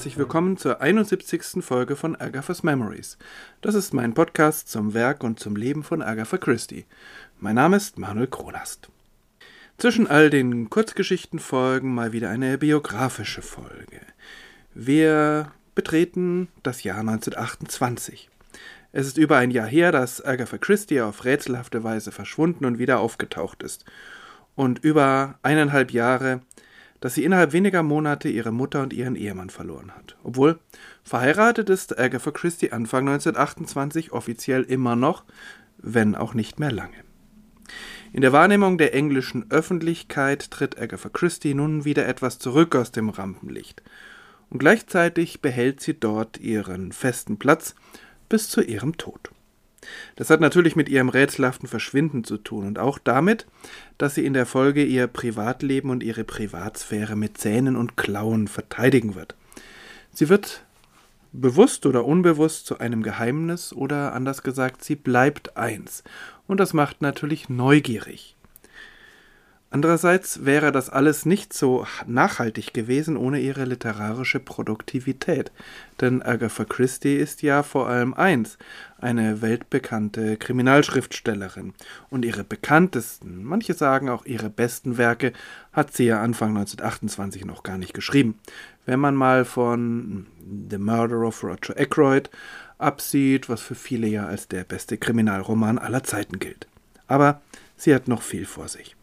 herzlich willkommen zur 71. Folge von Agatha's Memories. Das ist mein Podcast zum Werk und zum Leben von Agatha Christie. Mein Name ist Manuel Kronast. Zwischen all den Kurzgeschichtenfolgen mal wieder eine biografische Folge. Wir betreten das Jahr 1928. Es ist über ein Jahr her, dass Agatha Christie auf rätselhafte Weise verschwunden und wieder aufgetaucht ist. Und über eineinhalb Jahre dass sie innerhalb weniger Monate ihre Mutter und ihren Ehemann verloren hat. Obwohl verheiratet ist Agatha Christie Anfang 1928 offiziell immer noch, wenn auch nicht mehr lange. In der Wahrnehmung der englischen Öffentlichkeit tritt Agatha Christie nun wieder etwas zurück aus dem Rampenlicht. Und gleichzeitig behält sie dort ihren festen Platz bis zu ihrem Tod. Das hat natürlich mit ihrem rätselhaften Verschwinden zu tun und auch damit, dass sie in der Folge ihr Privatleben und ihre Privatsphäre mit Zähnen und Klauen verteidigen wird. Sie wird bewusst oder unbewusst zu einem Geheimnis oder anders gesagt, sie bleibt eins. Und das macht natürlich neugierig. Andererseits wäre das alles nicht so nachhaltig gewesen ohne ihre literarische Produktivität. Denn Agatha Christie ist ja vor allem eins, eine weltbekannte Kriminalschriftstellerin. Und ihre bekanntesten, manche sagen auch ihre besten Werke, hat sie ja Anfang 1928 noch gar nicht geschrieben. Wenn man mal von The Murder of Roger Ackroyd absieht, was für viele ja als der beste Kriminalroman aller Zeiten gilt. Aber sie hat noch viel vor sich.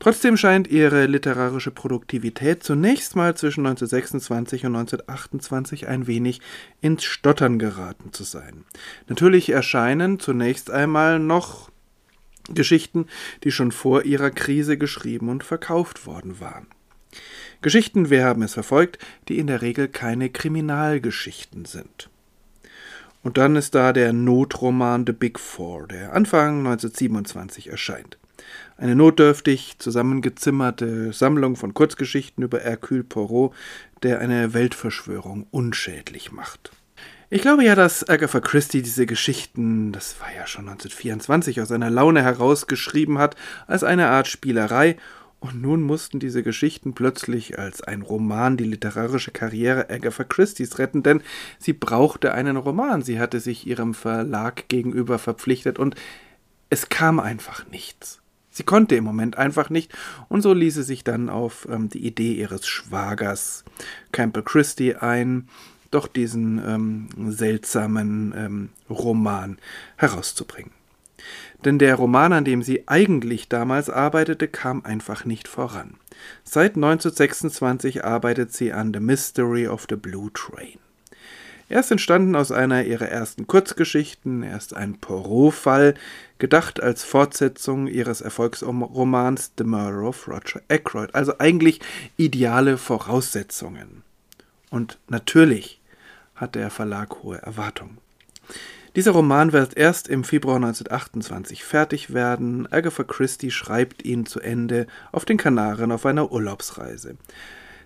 Trotzdem scheint ihre literarische Produktivität zunächst mal zwischen 1926 und 1928 ein wenig ins Stottern geraten zu sein. Natürlich erscheinen zunächst einmal noch Geschichten, die schon vor ihrer Krise geschrieben und verkauft worden waren. Geschichten, wir haben es verfolgt, die in der Regel keine Kriminalgeschichten sind. Und dann ist da der Notroman The Big Four, der Anfang 1927 erscheint. Eine notdürftig zusammengezimmerte Sammlung von Kurzgeschichten über Hercule Poirot, der eine Weltverschwörung unschädlich macht. Ich glaube ja, dass Agatha Christie diese Geschichten, das war ja schon 1924, aus einer Laune herausgeschrieben hat, als eine Art Spielerei, und nun mussten diese Geschichten plötzlich als ein Roman die literarische Karriere Agatha Christie's retten, denn sie brauchte einen Roman, sie hatte sich ihrem Verlag gegenüber verpflichtet, und es kam einfach nichts. Sie konnte im Moment einfach nicht und so ließ sie sich dann auf ähm, die Idee ihres Schwagers Campbell Christie ein, doch diesen ähm, seltsamen ähm, Roman herauszubringen. Denn der Roman, an dem sie eigentlich damals arbeitete, kam einfach nicht voran. Seit 1926 arbeitet sie an The Mystery of the Blue Train. Er ist entstanden aus einer ihrer ersten Kurzgeschichten, er ist ein Poirot-Fall, gedacht als Fortsetzung ihres Erfolgsromans The Murder of Roger Ackroyd, also eigentlich ideale Voraussetzungen. Und natürlich hat der Verlag hohe Erwartungen. Dieser Roman wird erst im Februar 1928 fertig werden. Agatha Christie schreibt ihn zu Ende auf den Kanaren auf einer Urlaubsreise.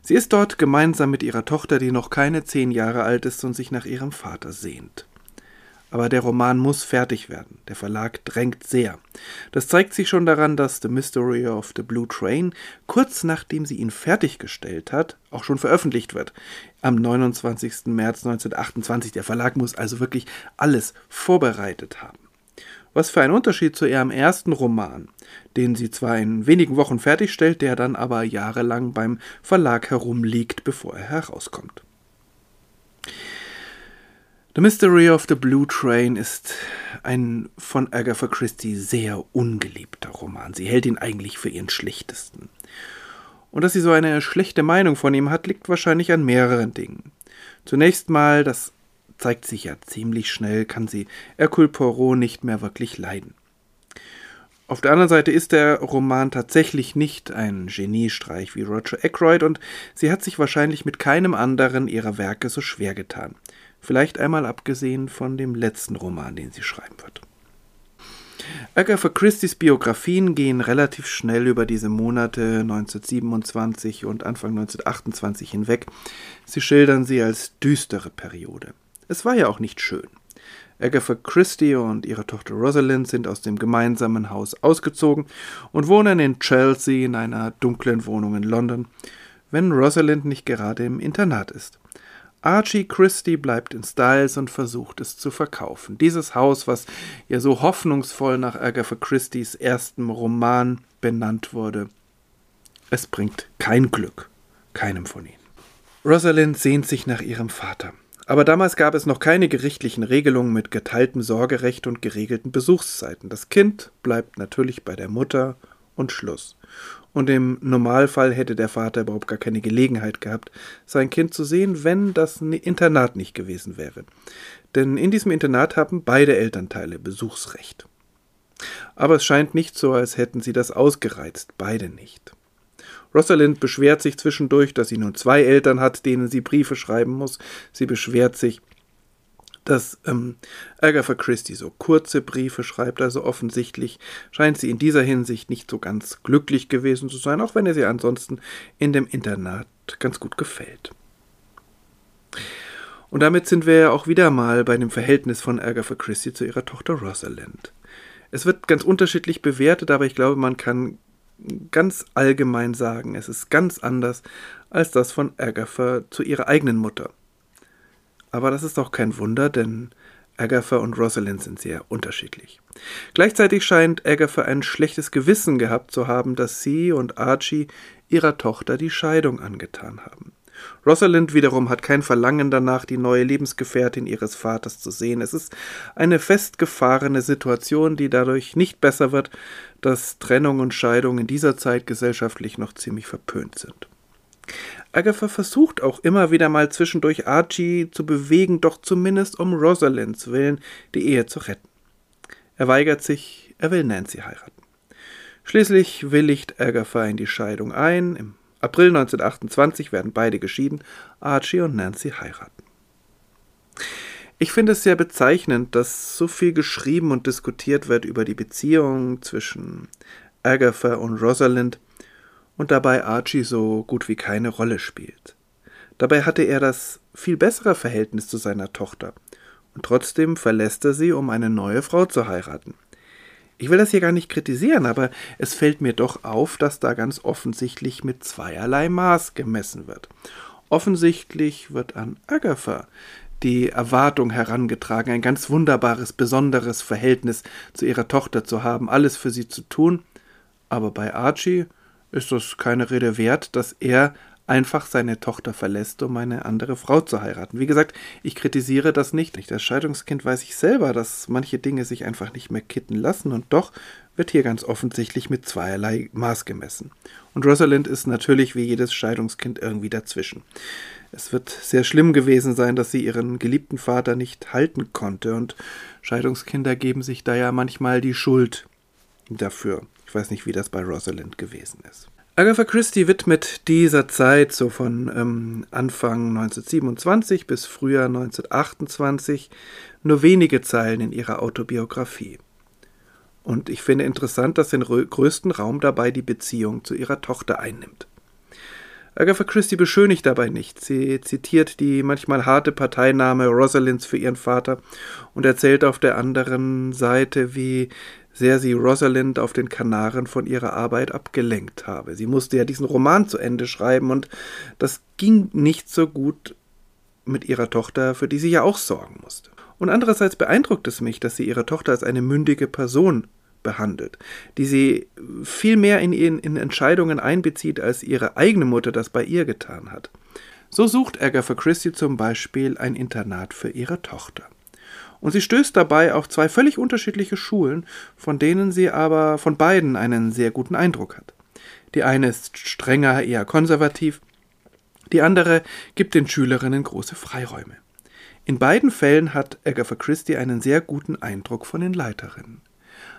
Sie ist dort gemeinsam mit ihrer Tochter, die noch keine zehn Jahre alt ist und sich nach ihrem Vater sehnt. Aber der Roman muss fertig werden. Der Verlag drängt sehr. Das zeigt sich schon daran, dass The Mystery of the Blue Train kurz nachdem sie ihn fertiggestellt hat, auch schon veröffentlicht wird. Am 29. März 1928. Der Verlag muss also wirklich alles vorbereitet haben. Was für ein Unterschied zu ihrem ersten Roman, den sie zwar in wenigen Wochen fertigstellt, der dann aber jahrelang beim Verlag herumliegt, bevor er herauskommt. The Mystery of the Blue Train ist ein von Agatha Christie sehr ungeliebter Roman. Sie hält ihn eigentlich für ihren schlechtesten. Und dass sie so eine schlechte Meinung von ihm hat, liegt wahrscheinlich an mehreren Dingen. Zunächst mal das zeigt sich ja ziemlich schnell, kann sie Hercule Poirot nicht mehr wirklich leiden. Auf der anderen Seite ist der Roman tatsächlich nicht ein Geniestreich wie Roger Ackroyd und sie hat sich wahrscheinlich mit keinem anderen ihrer Werke so schwer getan. Vielleicht einmal abgesehen von dem letzten Roman, den sie schreiben wird. Agatha Christie's Biografien gehen relativ schnell über diese Monate 1927 und Anfang 1928 hinweg. Sie schildern sie als düstere Periode. Es war ja auch nicht schön. Agatha Christie und ihre Tochter Rosalind sind aus dem gemeinsamen Haus ausgezogen und wohnen in Chelsea in einer dunklen Wohnung in London, wenn Rosalind nicht gerade im Internat ist. Archie Christie bleibt in Styles und versucht es zu verkaufen. Dieses Haus, was ja so hoffnungsvoll nach Agatha Christies ersten Roman benannt wurde, es bringt kein Glück, keinem von ihnen. Rosalind sehnt sich nach ihrem Vater. Aber damals gab es noch keine gerichtlichen Regelungen mit geteiltem Sorgerecht und geregelten Besuchszeiten. Das Kind bleibt natürlich bei der Mutter und Schluss. Und im Normalfall hätte der Vater überhaupt gar keine Gelegenheit gehabt, sein Kind zu sehen, wenn das Internat nicht gewesen wäre. Denn in diesem Internat haben beide Elternteile Besuchsrecht. Aber es scheint nicht so, als hätten sie das ausgereizt, beide nicht. Rosalind beschwert sich zwischendurch, dass sie nun zwei Eltern hat, denen sie Briefe schreiben muss. Sie beschwert sich, dass ähm, Agatha Christie so kurze Briefe schreibt, also offensichtlich scheint sie in dieser Hinsicht nicht so ganz glücklich gewesen zu sein, auch wenn er sie ansonsten in dem Internat ganz gut gefällt. Und damit sind wir ja auch wieder mal bei dem Verhältnis von Agatha Christie zu ihrer Tochter Rosalind. Es wird ganz unterschiedlich bewertet, aber ich glaube, man kann ganz allgemein sagen, es ist ganz anders als das von Agatha zu ihrer eigenen Mutter. Aber das ist auch kein Wunder, denn Agatha und Rosalind sind sehr unterschiedlich. Gleichzeitig scheint Agatha ein schlechtes Gewissen gehabt zu haben, dass sie und Archie ihrer Tochter die Scheidung angetan haben. Rosalind wiederum hat kein Verlangen danach, die neue Lebensgefährtin ihres Vaters zu sehen. Es ist eine festgefahrene Situation, die dadurch nicht besser wird, dass Trennung und Scheidung in dieser Zeit gesellschaftlich noch ziemlich verpönt sind. Agatha versucht auch immer wieder mal zwischendurch Archie zu bewegen, doch zumindest um Rosalinds willen die Ehe zu retten. Er weigert sich, er will Nancy heiraten. Schließlich willigt Agatha in die Scheidung ein. Im April 1928 werden beide geschieden, Archie und Nancy heiraten. Ich finde es sehr bezeichnend, dass so viel geschrieben und diskutiert wird über die Beziehung zwischen Agatha und Rosalind und dabei Archie so gut wie keine Rolle spielt. Dabei hatte er das viel bessere Verhältnis zu seiner Tochter und trotzdem verlässt er sie, um eine neue Frau zu heiraten. Ich will das hier gar nicht kritisieren, aber es fällt mir doch auf, dass da ganz offensichtlich mit zweierlei Maß gemessen wird. Offensichtlich wird an Agatha die Erwartung herangetragen, ein ganz wunderbares, besonderes Verhältnis zu ihrer Tochter zu haben, alles für sie zu tun. Aber bei Archie ist das keine Rede wert, dass er einfach seine Tochter verlässt, um eine andere Frau zu heiraten. Wie gesagt, ich kritisiere das nicht. Als Scheidungskind weiß ich selber, dass manche Dinge sich einfach nicht mehr kitten lassen und doch wird hier ganz offensichtlich mit zweierlei Maß gemessen. Und Rosalind ist natürlich wie jedes Scheidungskind irgendwie dazwischen. Es wird sehr schlimm gewesen sein, dass sie ihren geliebten Vater nicht halten konnte, und Scheidungskinder geben sich da ja manchmal die Schuld dafür. Ich weiß nicht, wie das bei Rosalind gewesen ist. Agatha Christie widmet dieser Zeit so von ähm, Anfang 1927 bis Frühjahr 1928 nur wenige Zeilen in ihrer Autobiografie. Und ich finde interessant, dass den größten Raum dabei die Beziehung zu ihrer Tochter einnimmt. Agatha Christie beschönigt dabei nicht. Sie zitiert die manchmal harte Parteinahme Rosalinds für ihren Vater und erzählt auf der anderen Seite, wie sehr sie Rosalind auf den Kanaren von ihrer Arbeit abgelenkt habe. Sie musste ja diesen Roman zu Ende schreiben und das ging nicht so gut mit ihrer Tochter, für die sie ja auch sorgen musste. Und andererseits beeindruckt es mich, dass sie ihre Tochter als eine mündige Person behandelt, die sie viel mehr in, ihren, in Entscheidungen einbezieht, als ihre eigene Mutter das bei ihr getan hat. So sucht Agatha Christie zum Beispiel ein Internat für ihre Tochter und sie stößt dabei auf zwei völlig unterschiedliche Schulen, von denen sie aber von beiden einen sehr guten Eindruck hat. Die eine ist strenger, eher konservativ, die andere gibt den Schülerinnen große Freiräume. In beiden Fällen hat Agatha Christie einen sehr guten Eindruck von den Leiterinnen.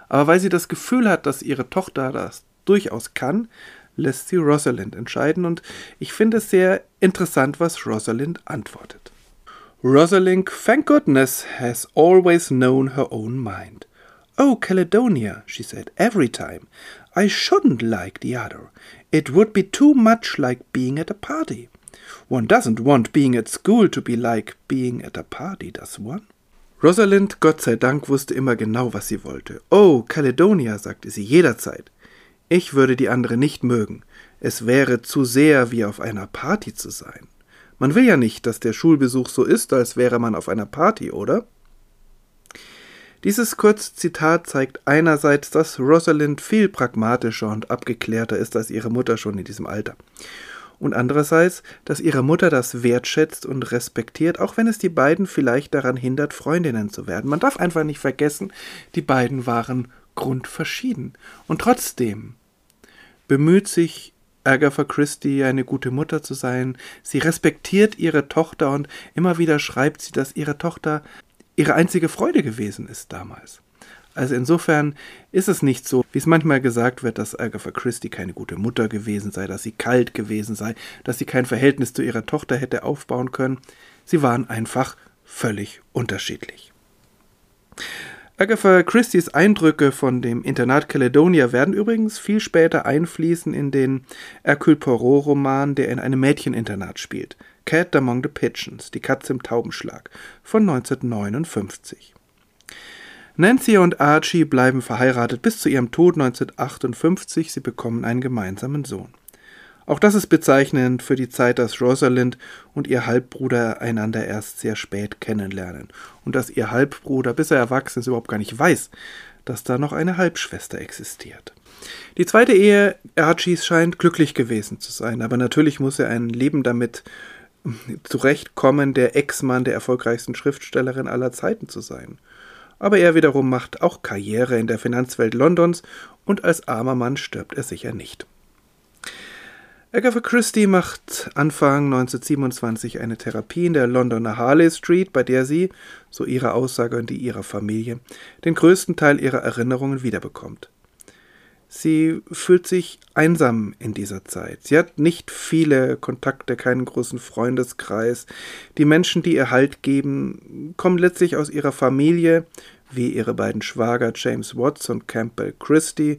Aber weil sie das Gefühl hat, dass ihre Tochter das durchaus kann, lässt sie Rosalind entscheiden und ich finde es sehr interessant, was Rosalind antwortet. Rosalind, thank goodness, has always known her own mind. Oh, Caledonia, she said every time. I shouldn't like the other. It would be too much like being at a party. One doesn't want being at school to be like being at a party, does one? Rosalind, Gott sei Dank, wusste immer genau, was sie wollte. Oh, Caledonia, sagte sie jederzeit. Ich würde die andere nicht mögen. Es wäre zu sehr wie auf einer Party zu sein. Man will ja nicht, dass der Schulbesuch so ist, als wäre man auf einer Party, oder? Dieses Kurzzitat zeigt einerseits, dass Rosalind viel pragmatischer und abgeklärter ist als ihre Mutter schon in diesem Alter. Und andererseits, dass ihre Mutter das wertschätzt und respektiert, auch wenn es die beiden vielleicht daran hindert, Freundinnen zu werden. Man darf einfach nicht vergessen, die beiden waren grundverschieden. Und trotzdem bemüht sich Agatha Christie, eine gute Mutter zu sein. Sie respektiert ihre Tochter und immer wieder schreibt sie, dass ihre Tochter ihre einzige Freude gewesen ist damals. Also insofern ist es nicht so, wie es manchmal gesagt wird, dass Agatha Christie keine gute Mutter gewesen sei, dass sie kalt gewesen sei, dass sie kein Verhältnis zu ihrer Tochter hätte aufbauen können. Sie waren einfach völlig unterschiedlich. Agatha Christie's Eindrücke von dem Internat Caledonia werden übrigens viel später einfließen in den Hercule Poirot-Roman, der in einem Mädcheninternat spielt. Cat Among the Pigeons, die Katze im Taubenschlag, von 1959. Nancy und Archie bleiben verheiratet bis zu ihrem Tod 1958. Sie bekommen einen gemeinsamen Sohn. Auch das ist bezeichnend für die Zeit, dass Rosalind und ihr Halbbruder einander erst sehr spät kennenlernen und dass ihr Halbbruder, bis er erwachsen ist, überhaupt gar nicht weiß, dass da noch eine Halbschwester existiert. Die zweite Ehe Archies scheint glücklich gewesen zu sein, aber natürlich muss er ein Leben damit zurechtkommen, der Ex-Mann der erfolgreichsten Schriftstellerin aller Zeiten zu sein. Aber er wiederum macht auch Karriere in der Finanzwelt Londons und als armer Mann stirbt er sicher nicht. Agatha Christie macht Anfang 1927 eine Therapie in der Londoner Harley Street, bei der sie, so ihre Aussage und die ihrer Familie, den größten Teil ihrer Erinnerungen wiederbekommt. Sie fühlt sich einsam in dieser Zeit. Sie hat nicht viele Kontakte, keinen großen Freundeskreis. Die Menschen, die ihr Halt geben, kommen letztlich aus ihrer Familie, wie ihre beiden Schwager James Watts und Campbell Christie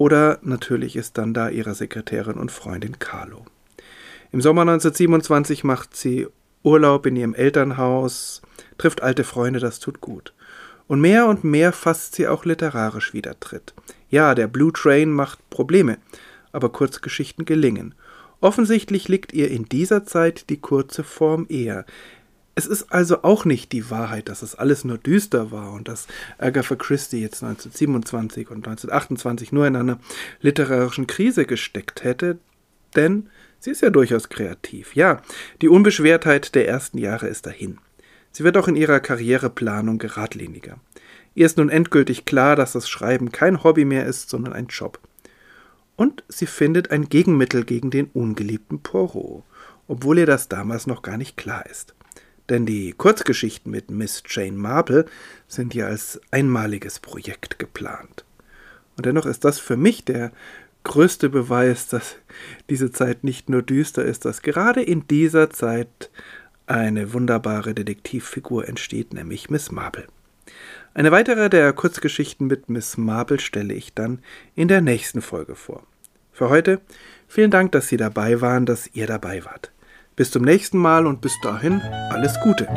oder natürlich ist dann da ihre Sekretärin und Freundin Carlo. Im Sommer 1927 macht sie Urlaub in ihrem Elternhaus, trifft alte Freunde, das tut gut. Und mehr und mehr fasst sie auch literarisch wieder Tritt. Ja, der Blue Train macht Probleme, aber Kurzgeschichten gelingen. Offensichtlich liegt ihr in dieser Zeit die kurze Form eher. Es ist also auch nicht die Wahrheit, dass es alles nur düster war und dass Agatha Christie jetzt 1927 und 1928 nur in einer literarischen Krise gesteckt hätte, denn sie ist ja durchaus kreativ. Ja, die Unbeschwertheit der ersten Jahre ist dahin. Sie wird auch in ihrer Karriereplanung geradliniger. Ihr ist nun endgültig klar, dass das Schreiben kein Hobby mehr ist, sondern ein Job. Und sie findet ein Gegenmittel gegen den ungeliebten Poirot, obwohl ihr das damals noch gar nicht klar ist denn die Kurzgeschichten mit Miss Jane Marple sind ja als einmaliges Projekt geplant. Und dennoch ist das für mich der größte Beweis, dass diese Zeit nicht nur düster ist, dass gerade in dieser Zeit eine wunderbare Detektivfigur entsteht, nämlich Miss Marple. Eine weitere der Kurzgeschichten mit Miss Marple stelle ich dann in der nächsten Folge vor. Für heute vielen Dank, dass Sie dabei waren, dass ihr dabei wart. Bis zum nächsten Mal und bis dahin alles Gute.